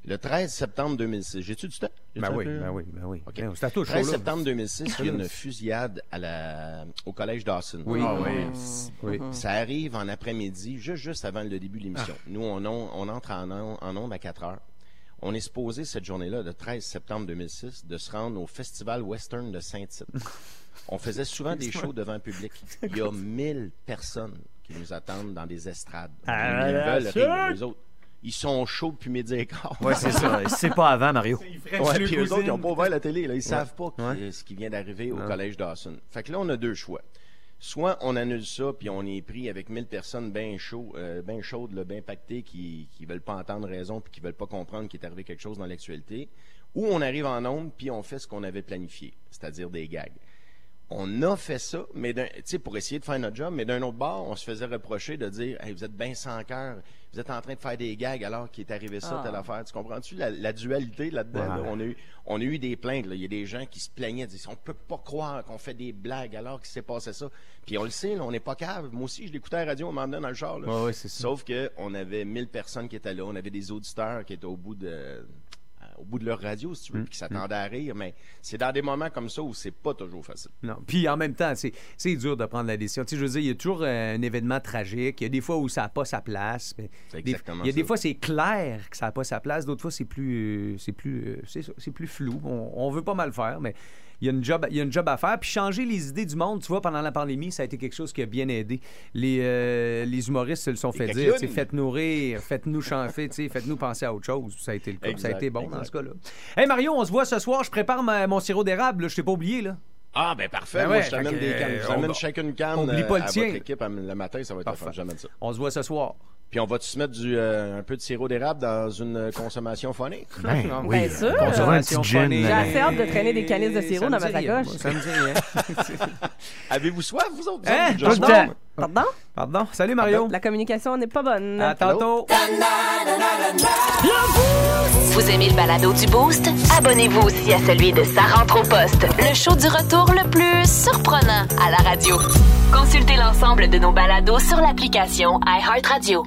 Le 13 septembre 2006, j'ai-tu du temps? J'ai-tu Ben oui, ben oui, ben oui. OK. Ben, le 13 show, là. septembre 2006, il y a une fusillade à la, au collège Dawson. Oui. Ah oui. Oui. Ça arrive en après-midi, juste, juste avant le début de l'émission. Ah. Nous, on, on, on entre en, on- en onde à 4 heures. On est supposé, cette journée-là, le 13 septembre 2006, de se rendre au Festival Western de Saint-Tite. On faisait souvent des shows devant le public. Il y a 1000 personnes qui nous attendent dans des estrades. Ah, Ils veulent rire, eux autres. Ils sont chauds depuis midi et quart. Ouais, c'est ça. C'est pas avant, Mario. Ouais, puis eux autres, ils n'ont pas ouvert la télé. Là. Ils Ouais. savent pas ce qui vient d'arriver au collège Dawson. Fait que là, on a deux choix. Soit on annule ça, puis on est pris avec 1000 personnes bien chaud, euh, bien chaudes, là, bien pactées, qui qui veulent pas entendre raison, puis qui veulent pas comprendre qu'il est arrivé quelque chose dans l'actualité. ou on arrive en onde puis on fait ce qu'on avait planifié, c'est-à-dire des gags. On a fait ça, mais d'un- tu sais, pour essayer de faire notre job, mais d'un autre bord, on se faisait reprocher de dire Hey, vous êtes bien sans cœur, vous êtes en train de faire des gags alors qu'il est arrivé ça, Ah. telle affaire. Tu comprends-tu la, la dualité là-dedans? Ouais. là? On, a eu, on a eu des plaintes. là. Il y a des gens qui se plaignaient, disaient On peut pas croire qu'on fait des blagues alors qu'il s'est passé ça. Puis on le sait, là, on n'est pas cave. Moi aussi, je l'écoutais à la radio, on m'en donné dans le char. là. Ouais, ouais, c'est ça. Sauf qu'on avait 1000 personnes qui étaient là, on avait des auditeurs qui étaient au bout de au bout de leur radio, si tu Mm. veux, puis qui s'attendaient à rire, mais c'est dans des moments comme ça où c'est pas toujours facile. Non. Puis en même temps, c'est dur de prendre la décision. Tu sais, je veux dire, il y a toujours euh, un événement tragique. Il y a des fois où ça n'a pas sa place. Mais des- exactement il y a des fois, c'est clair que ça n'a pas sa place. D'autres fois, c'est plus, euh, c'est plus, euh, c'est plus flou. On, on veut pas mal faire, mais il y, a une job, il y a une job à faire. Puis changer les idées du monde, tu vois, pendant la pandémie, ça a été quelque chose qui a bien aidé. Les, euh, les humoristes se le sont fait dire. sais, clowns. Faites-nous rire, faites-nous chanter, faites-nous penser à autre chose. Ça a été le cas. Ça a été bon dans ce cas-là. Hey Mario, on se voit ce soir. Je prépare ma- mon sirop d'érable. Je t'ai pas oublié, là. Ah, ben parfait. Ben Moi, ouais, je t'amène des cannes. Je euh, vous amène on- chacune une canne oublie euh, pas le à tien. votre équipe le matin. Ça va être Parfait. J'amène ça. On se voit ce soir. Puis on va-tu se mettre du, euh, un peu de sirop d'érable dans une consommation phonique? Ben Non, oui, Bien sûr. on se un petit gin. J'ai assez hâte de traîner des canisses de sirop Ça dans ma sacoche. moi, Ça me dit rien. Avez-vous soif, vous autres? Hein? Tout le temps. Pardon? Pardon. Salut Mario. La communication n'est pas bonne. À tantôt. Vous aimez le balado du Boost? Abonnez-vous aussi à celui de Sa rentre au poste, le show du retour le plus surprenant à la radio. Consultez l'ensemble de nos balados sur l'application iHeartRadio.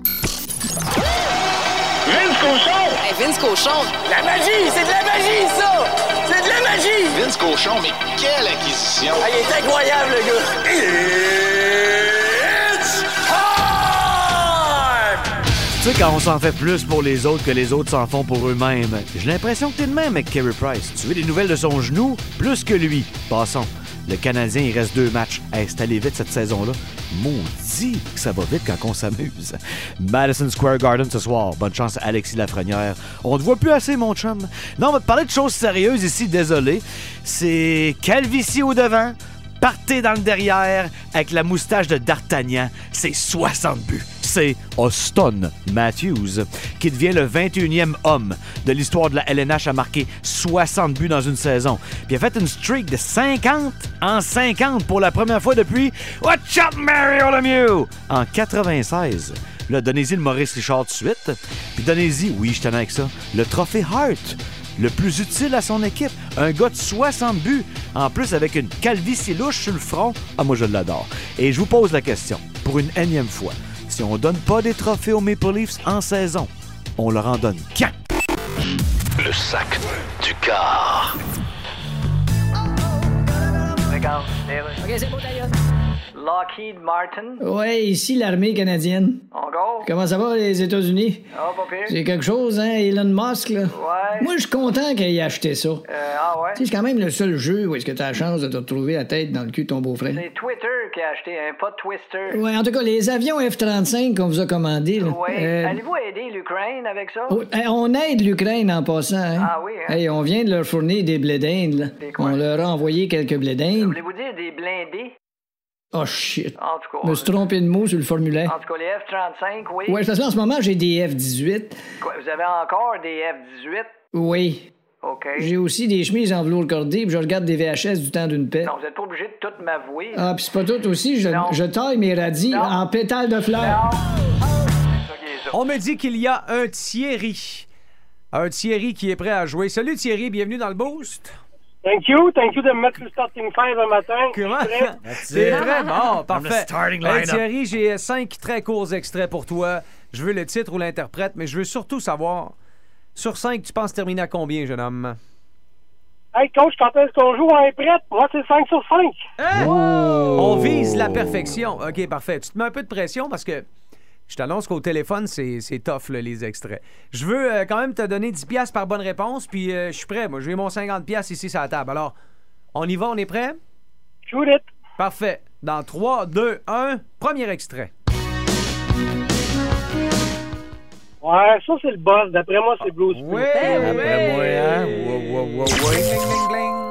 Vince Cochon! Hey, Vince Cochon! La magie! C'est de la magie, ça! C'est de la magie! Vince Cochon, mais quelle acquisition! Ah, il est incroyable, le gars! Tu sais, quand on s'en fait plus pour les autres que les autres s'en font pour eux-mêmes, j'ai l'impression que t'es de même avec Kerry Price. Tu veux des nouvelles de son genou? Plus que lui. Passons. Le Canadien, il reste deux matchs. Hey, c'est allé vite cette saison-là. Maudit que ça va vite quand on s'amuse. Madison Square Garden ce soir. Bonne chance à Alexis Lafrenière. On te voit plus assez, mon chum. Non, on va te parler de choses sérieuses ici, désolé. C'est calvitie au devant, Partez dans le derrière avec la moustache de D'Artagnan. C'est 60 buts. C'est Austin Matthews qui devient le 21e homme de l'histoire de la LNH à marquer 60 buts dans une saison. Puis il a fait une streak de 50 en 50 pour la première fois depuis Watch up Mario Lemieux? En 96. Là, donnez-y le Maurice Richard de suite. Puis donnez-y, oui, je tenais avec ça, le trophée Hart le plus utile à son équipe. Un gars de 60 buts, en plus avec une calvitie louche sur le front. Ah, moi, je l'adore. Et je vous pose la question, pour une énième fois. Si on donne pas des trophées aux Maple Leafs en saison, on leur en donne quand? Le sac du car. Regarde, OK, c'est beau, d'ailleurs. Lockheed Martin. Ouais, ici l'armée canadienne. Encore? Comment ça va, les États-Unis? Ah, pas pire. C'est quelque chose, hein, Elon Musk, là? Ouais. Moi, je suis content qu'il ait acheté ça. Euh, ah ouais? Tu c'est quand même le seul jeu où est-ce que t'as la chance de te retrouver la tête dans le cul de ton beau-frère. C'est Twitter qui a acheté un pas Twister. Ouais, en tout cas, les avions F-35 qu'on vous a commandés, là. Ouais. euh, Allez-vous aider l'Ukraine avec ça? oh, on aide l'Ukraine en passant, hein? Ah oui, hein? Hey, on vient de leur fournir des blés d'Inde, là. Des quoi? On leur a envoyé quelques blés d'Inde. Voulez-vous dire des blindés? Oh, shit. En tout cas. Je me suis trompé de mot sur le formulaire. En tout cas, les F-35, oui. Ouais, parce qu'en ce moment, j'ai des F-18. Quoi, vous avez encore des F-18? Oui. OK. J'ai aussi des chemises en velours cordé, puis je regarde des VHS du temps d'une paix. Non, vous n'êtes pas obligé de tout m'avouer. Ah, puis c'est pas tout aussi, je, Non. je taille mes radis Non. en pétales de fleurs. On me dit qu'il y a un Thierry. Un Thierry qui est prêt à jouer. Salut Thierry, bienvenue dans le Boost. Thank you, thank you de me mettre le starting five un matin. Comment? C'est vrai, bon, parfait. Hey. Thierry, j'ai cinq très courts extraits pour toi. Je veux le titre ou l'interprète, mais je veux surtout savoir, sur cinq, tu penses terminer à combien, jeune homme? Hey coach, quand est-ce qu'on joue à prête? Moi, c'est 5 sur 5. Hein? On vise la perfection. OK, parfait. Tu te mets un peu de pression parce que je t'annonce qu'au téléphone, c'est c'est tough, là, les extraits. Je veux euh, quand même te donner 10$ piastres par bonne réponse, puis euh, je suis prêt. Moi, j'ai mon 50$ piastres ici sur la table. Alors, on y va, on est prêt? Shoot it. Parfait. Dans 3, 2, 1, premier extrait. Ouais, ça, c'est le boss. D'après moi, c'est Bruce Oui, Springsteen. après moi, hein? Wow, wow, wow, wow.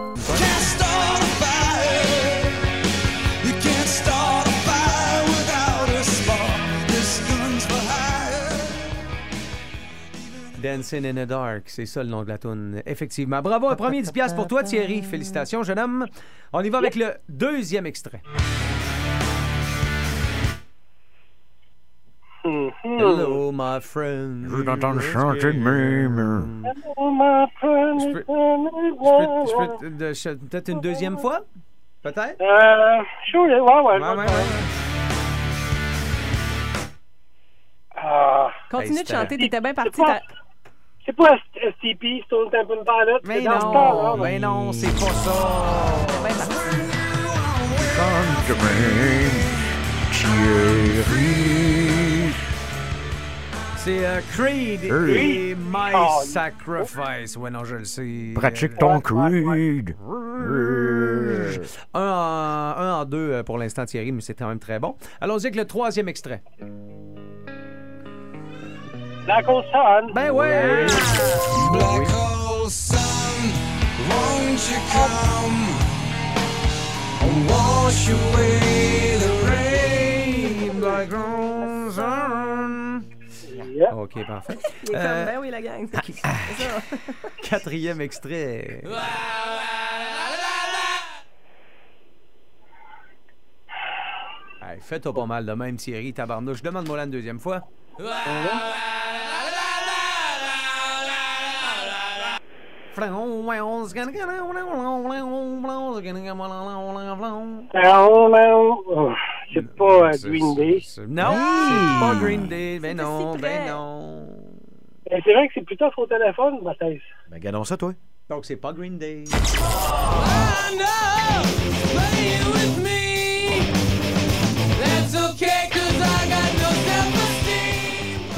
Dancing in the Dark, c'est ça le nom de la tune. Effectivement. Bravo, un premier 10 piastres pour toi, Thierry. Félicitations, jeune homme. On y va avec le deuxième extrait. Hello, my friend. Je veux t'entendre chanter de même. Oh, my friend, Je peux- peux peut-être une deuxième fois? Peut-être? Euh, sure, ouais, ouais. Ouais, ouais, ouais. Ah. Continue de chanter, t'étais bien parti. C'est pas- STP, Stone Temple Pilot. Mais non, là. mais non, c'est pas ça. C'est euh, Creed et My Oh, Sacrifice. Ouais, non, je le sais. Pratique ton creed. Un en, un en deux euh, pour l'instant, Thierry, mais c'est quand même très bon. Allons-y avec le troisième extrait. Black Hole Sun. Ben ouais! Black hole sun, won't you come and wash away the rain? Black hole sun. Yeah. OK, parfait. Il est comme, Euh, ben oui, la gang. c'est ça. Quatrième extrait. Hey, Fais-toi pas mal de même, Thierry, tabarnouche. Demande-moi là une deuxième fois. C'est pas Green Day. Non, c'est pas Green Day. Ben non, si ben non. Mais C'est vrai que c'est plutôt au téléphone, ma thèse. Ben, gardons ça, toi. Donc, c'est pas Green Day.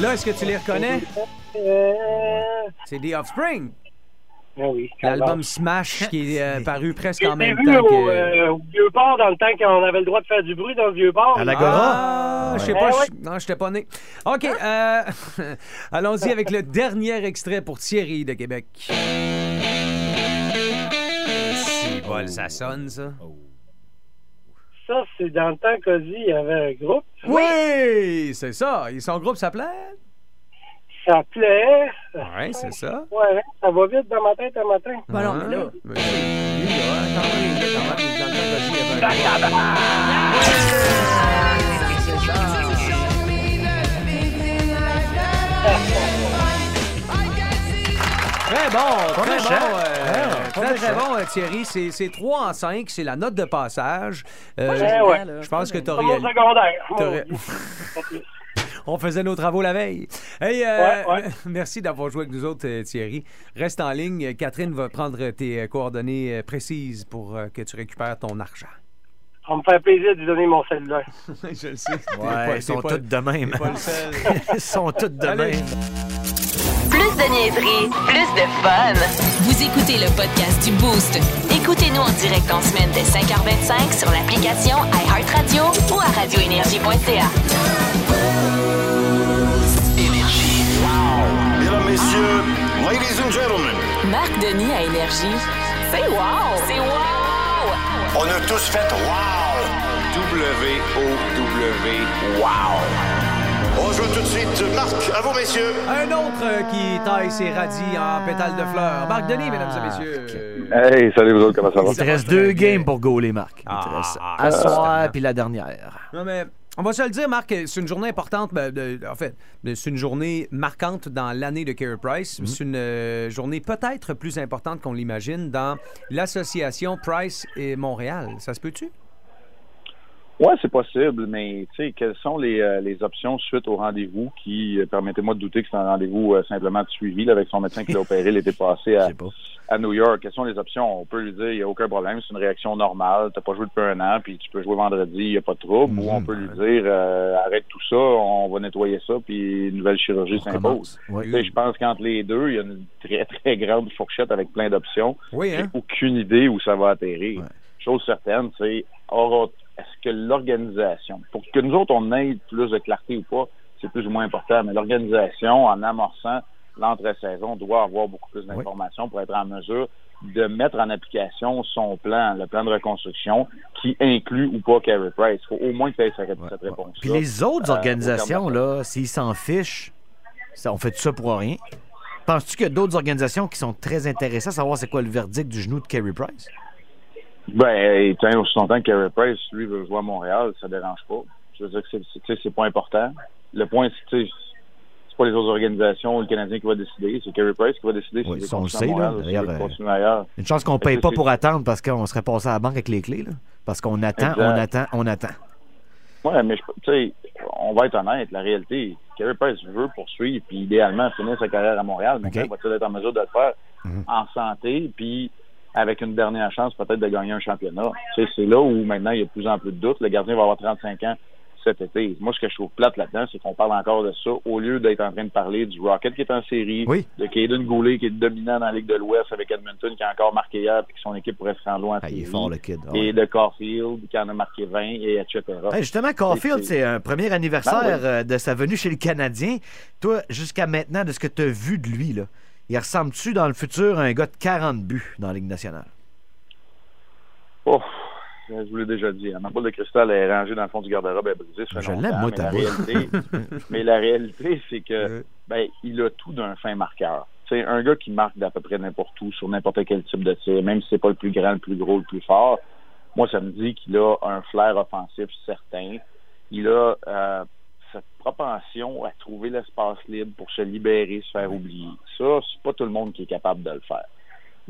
Là, est-ce que tu les reconnais? Euh... C'est The Offspring. Ah oui. L'album Smash qui est euh, paru presque en même vu temps au, que... euh, au Vieux-Port dans le temps qu'on avait le droit de faire du bruit dans le Vieux-Port. À l'Agora? Ah, je sais Ouais. pas, Ouais, je- non, je pas né. OK, euh, allons-y avec le dernier extrait pour Thierry de Québec. C'est bol, ça sonne, ça. Ça, c'est dans le temps qu'Ozzy il y avait un groupe. Oui, c'est ça. Et son groupe s'appelait? Ça s'appelait... Oui, c'est ça. Ouais, ça va vite dans ma tête un matin. Non, mais là. Ouais. Mais lui, là, quand même, là, quand même, dans le temps d'Ozzy, il y avait un groupe. Très bon, très bon. euh, Ah, très, très bon, euh, Thierry. C'est c'est 3 en 5, c'est la note de passage. Euh, Ouais, ouais. Je pense que secondaire. Mon- On faisait nos travaux la veille. Hey, euh, Ouais, ouais. Merci d'avoir joué avec nous autres, euh, Thierry. Reste en ligne. Catherine va prendre tes euh, coordonnées précises pour que tu récupères ton argent. Ça me fait plaisir de lui donner mon cellulaire. Je le sais. Ouais, pas- ils sont toutes de même. Ils sont toutes de Allez. même. Plus de niaiserie, plus de fun. Vous écoutez le podcast du Boost. Écoutez-nous en direct en semaine dès 5h25 sur l'application iHeartRadio ou à radioénergie.ca. messieurs, ladies and gentlemen, Marc Denis à Énergie. C'est wow! C'est wow! on a tous fait wow! W-O-W, wow! On joue tout de suite. Marc, à vous, messieurs. Un autre euh, qui taille ses radis en pétales de fleurs. Marc Denis, mesdames et messieurs. Hey, salut vous autres, comment ça va? Il te reste deux games pour gauler, Marc. Il te Ah, reste ah, à soir ah. puis la dernière. Non, mais on va se le dire, Marc, c'est une journée importante. ben, de- en fait, c'est une journée marquante dans l'année de Carey Price. C'est une euh, journée peut-être plus importante qu'on l'imagine dans l'association Price et Montréal. Ça se peut-tu? Ouais, c'est possible, mais tu sais, quelles sont les, euh, les options suite au rendez-vous qui, euh, permettez-moi de douter que c'est un rendez-vous euh, simplement de suivi là, avec son médecin qui l'a opéré l'été passé à, à New York. Quelles sont les options? On peut lui dire, il n'y a aucun problème, c'est une réaction normale, t'as pas joué depuis un an, puis tu peux jouer vendredi, il n'y a pas de trouble. Ou on peut lui dire, euh, arrête tout ça, on va nettoyer ça, puis une nouvelle chirurgie s'impose. Je pense qu'entre les deux, il y a une très, très grande fourchette avec plein d'options. Oui, hein? Aucune idée où ça va atterrir. Chose certaine, c'est est-ce que l'organisation, pour que nous autres on ait plus de clarté ou pas, c'est plus ou moins important, mais l'organisation, en amorçant l'entre-saison, doit avoir beaucoup plus d'informations pour être en mesure de mettre en application son plan, le plan de reconstruction, qui inclut ou pas Carey Price. Il faut au moins que tu cette, cette réponse Puis les autres organisations, là, s'ils s'en fichent, ça, on fait tout ça pour rien. penses-tu qu'il y a d'autres organisations qui sont très intéressées à savoir c'est quoi le verdict du genou de Carey Price? Ben, tant aussi longtemps que Carey Price, lui, veut jouer à Montréal, ça dérange pas. Je veux dire que c'est- pas important. Le point, c'est pas les autres organisations ou le Canadien qui va décider, c'est Carey Price qui va décider Oui, ça, on le sait, là. Euh, ailleurs. Une chance qu'on Fait paye pas pour attendre parce qu'on serait passé à la banque avec les clés. Là. Parce qu'on attend, Exact. on attend, on attend. Ouais, mais tu sais, on va être honnête, la réalité, Carey Price veut poursuivre, puis idéalement finir sa carrière à Montréal, mais OK. il va-t-il être en mesure de le faire Mhm. en santé, puis avec une dernière chance peut-être de gagner un championnat? Tu sais, c'est là où maintenant il y a de plus en plus de doutes. Le gardien va avoir 35 ans cet été. Moi, ce que je trouve plate là-dedans, c'est qu'on parle encore de ça au lieu d'être en train de parler du Rocket qui est en série, de Caden Goulet qui est dominant dans la Ligue de l'Ouest avec Edmonton qui a encore marqué hier puis que son équipe pourrait se rendre loin en Ah, il est série. fort, le kid. Ah, Et de Caulfield qui en a marqué 20 et etc. Justement, Caulfield, C'est- un premier anniversaire Ben oui. euh, de sa venue chez le Canadien. Toi, jusqu'à maintenant, de ce que tu as vu de lui, là, il ressemble-tu dans le futur à un gars de 40 buts dans la Ligue nationale? Oh, je vous l'ai déjà dit, hein, ma boule de cristal est rangée dans le fond du garde-robe, ça fait Je l'aime, moi, mais ta la boule. réalité, Mais la réalité, c'est que ben, il a tout d'un fin marqueur. C'est un gars qui marque d'à peu près n'importe où, sur n'importe quel type de tir, même si c'est pas le plus grand, le plus gros, le plus fort. Moi, ça me dit qu'il a un flair offensif certain. Il a euh, cette propension à trouver l'espace libre pour se libérer, se faire oublier. Ça, c'est pas tout le monde qui est capable de le faire.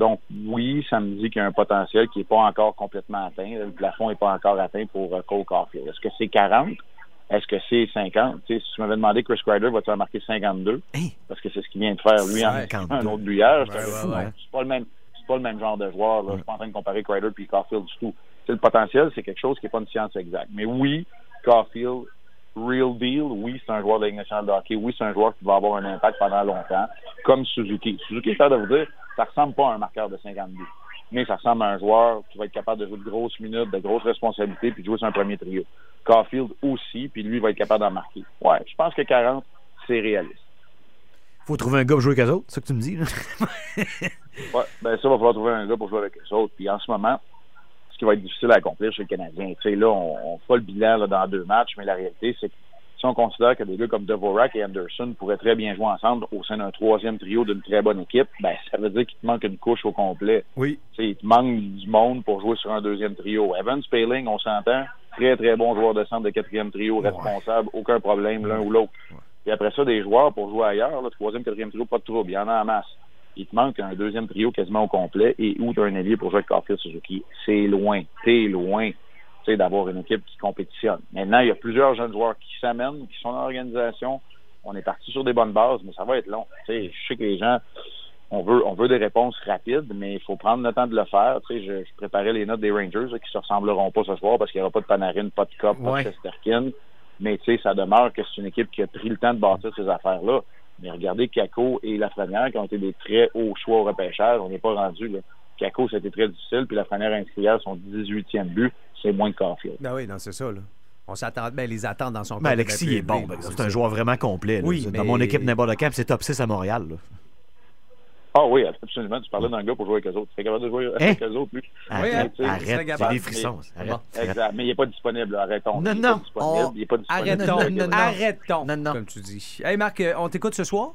Donc, oui, ça me dit qu'il y a un potentiel qui n'est pas encore complètement atteint. Le plafond n'est pas encore atteint pour euh, Cole Caulfield. Est-ce que c'est 40? Est-ce que c'est 50? Tu sais, si tu m'avais demandé Chris Kreider, va-tu en marquer 52? Parce que c'est ce qu'il vient de faire, lui, en 52. un autre buyeur. Ouais, ouais, ouais. C'est pas le même c'est pas le même genre de joueur. Là. Je suis pas en train de comparer Kreider puis Caulfield du tout. C'est le potentiel, c'est quelque chose qui n'est pas une science exacte. Mais oui, Caulfield, real deal, oui, c'est un joueur de la Ligue nationale de hockey. Oui, c'est un joueur qui va avoir un impact pendant longtemps, comme Suzuki. Suzuki, je de vous dire, ça ressemble pas à un marqueur de 50 buts. Mais ça ressemble à un joueur qui va être capable de jouer de grosses minutes, de grosses responsabilités, puis de jouer sur un premier trio. Caulfield aussi, puis lui va être capable d'en marquer. Ouais, je pense que 40, c'est réaliste. Faut trouver un gars pour jouer avec eux autres, c'est ça que tu me dis? là? Ouais, ben ça, va falloir trouver un gars pour jouer avec les autres. Puis en ce moment, qui va être difficile à accomplir chez le Canadien, tu sais, là, on, on fera le bilan là, dans deux matchs, mais la réalité, c'est que si on considère que des gars comme Dvorak et Anderson pourraient très bien jouer ensemble au sein d'un troisième trio d'une très bonne équipe, ben ça veut dire qu'il te manque une couche au complet. Oui. Il te manque du monde pour jouer sur un deuxième trio. Evans Paling, on s'entend, très très bon joueur de centre de quatrième trio, responsable, aucun problème l'un ou l'autre. Puis après ça, des joueurs pour jouer ailleurs, là, troisième, quatrième trio, pas de trouble, il y en a en masse. Il te manque un deuxième trio quasiment au complet et ou t'as un allié pour jouer avec Caulfield Suzuki. C'est loin, t'es loin, tu d'avoir une équipe qui compétitionne. Maintenant, il y a plusieurs jeunes joueurs qui s'amènent, qui sont dans l'organisation. On est parti sur des bonnes bases, mais ça va être long. Tu je sais que les gens, on veut, on veut des réponses rapides, mais il faut prendre le temps de le faire. Tu je, je préparais les notes des Rangers là, qui se ressembleront pas ce soir parce qu'il n'y aura pas de Panarin, pas de Cup, pas Ouais. de Chesterkin. Mais tu ça demeure que c'est une équipe qui a pris le temps de bâtir ces affaires-là. Mais regardez Kako et Lafrenière qui ont été des très hauts choix au repêchage. On n'est pas rendu là. Kako, c'était très difficile, puis Lafrenière a inscrit hier son 18e but. C'est moins que Caulfield. Ben oui, non, c'est ça, là. On s'attend, ben, les attentes dans son Ben, Alexis est bon. là, exemple. c'est un joueur vraiment complet. là. Oui, Dans mon équipe n'importe camp, c'est top 6 à Montréal. là. Ah oui, absolument. Tu parlais d'un gars pour jouer avec eux autres. Tu es capable de jouer Hein? avec eux autres, lui. Arrête, tu sais, arrête, c'est des frissons, arrête. Exact. Mais il n'est pas disponible, là. arrêtons. Non, non. Pas disponible. On- Il est pas disponible. Arrêtons, Non, non, non. arrêtons, Non, non. comme tu dis. Hey Marc, euh, on t'écoute ce soir?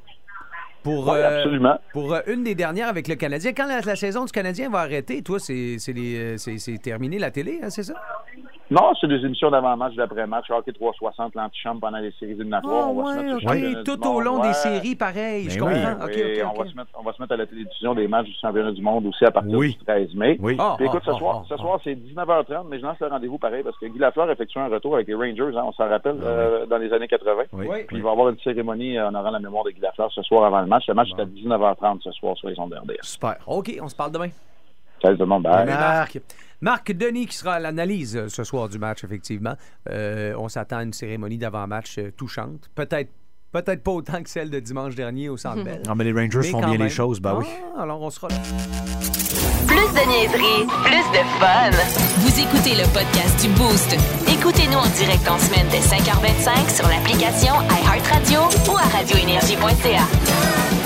Pour, Oui, euh, absolument. Pour euh, une des dernières avec le Canadien. Quand la, la saison du Canadien va arrêter, toi, c'est euh, c'est terminé la télé, hein, c'est ça? Non, c'est des émissions d'avant-match, d'après-match, Hockey 360, l'antichambre pendant les séries éliminatoires. Ah, on va se ouais, mettre sur Tout au long ouais. des séries, pareil, je Ben oui. comprends. Oui, OK, OK, On, va se mettre, on va se mettre à la télévision des matchs du championnat du monde aussi à partir Oui. du 13 mai. Oui. Ah, Puis écoute, ah, ce soir, ah, ce soir c'est 19h30, mais je lance le rendez-vous pareil parce que Guy Lafleur effectue un retour avec les Rangers, hein, on s'en rappelle, euh, dans les années 80. Oui. Oui. Puis il va y avoir une cérémonie euh, honorant la mémoire de Guy Lafleur ce soir avant le match. Le match est à 19h30 ce soir sur les ondes RDS. Super. OK, on se parle demain. Salut tout le monde, bye. Marc. Marc Denis qui sera à l'analyse euh, ce soir du match, effectivement. Euh, on s'attend à une cérémonie d'avant-match euh, touchante. Peut-être peut-être pas autant que celle de dimanche dernier au Centre Bell. Non, mais les Rangers Mais font bien les choses, ben oui. Ah, alors on sera là. Plus de niaiserie, plus de fun. Vous écoutez le podcast du Boost. Écoutez-nous en direct en semaine dès 5h25 sur l'application iHeartRadio ou à radioénergie.ca.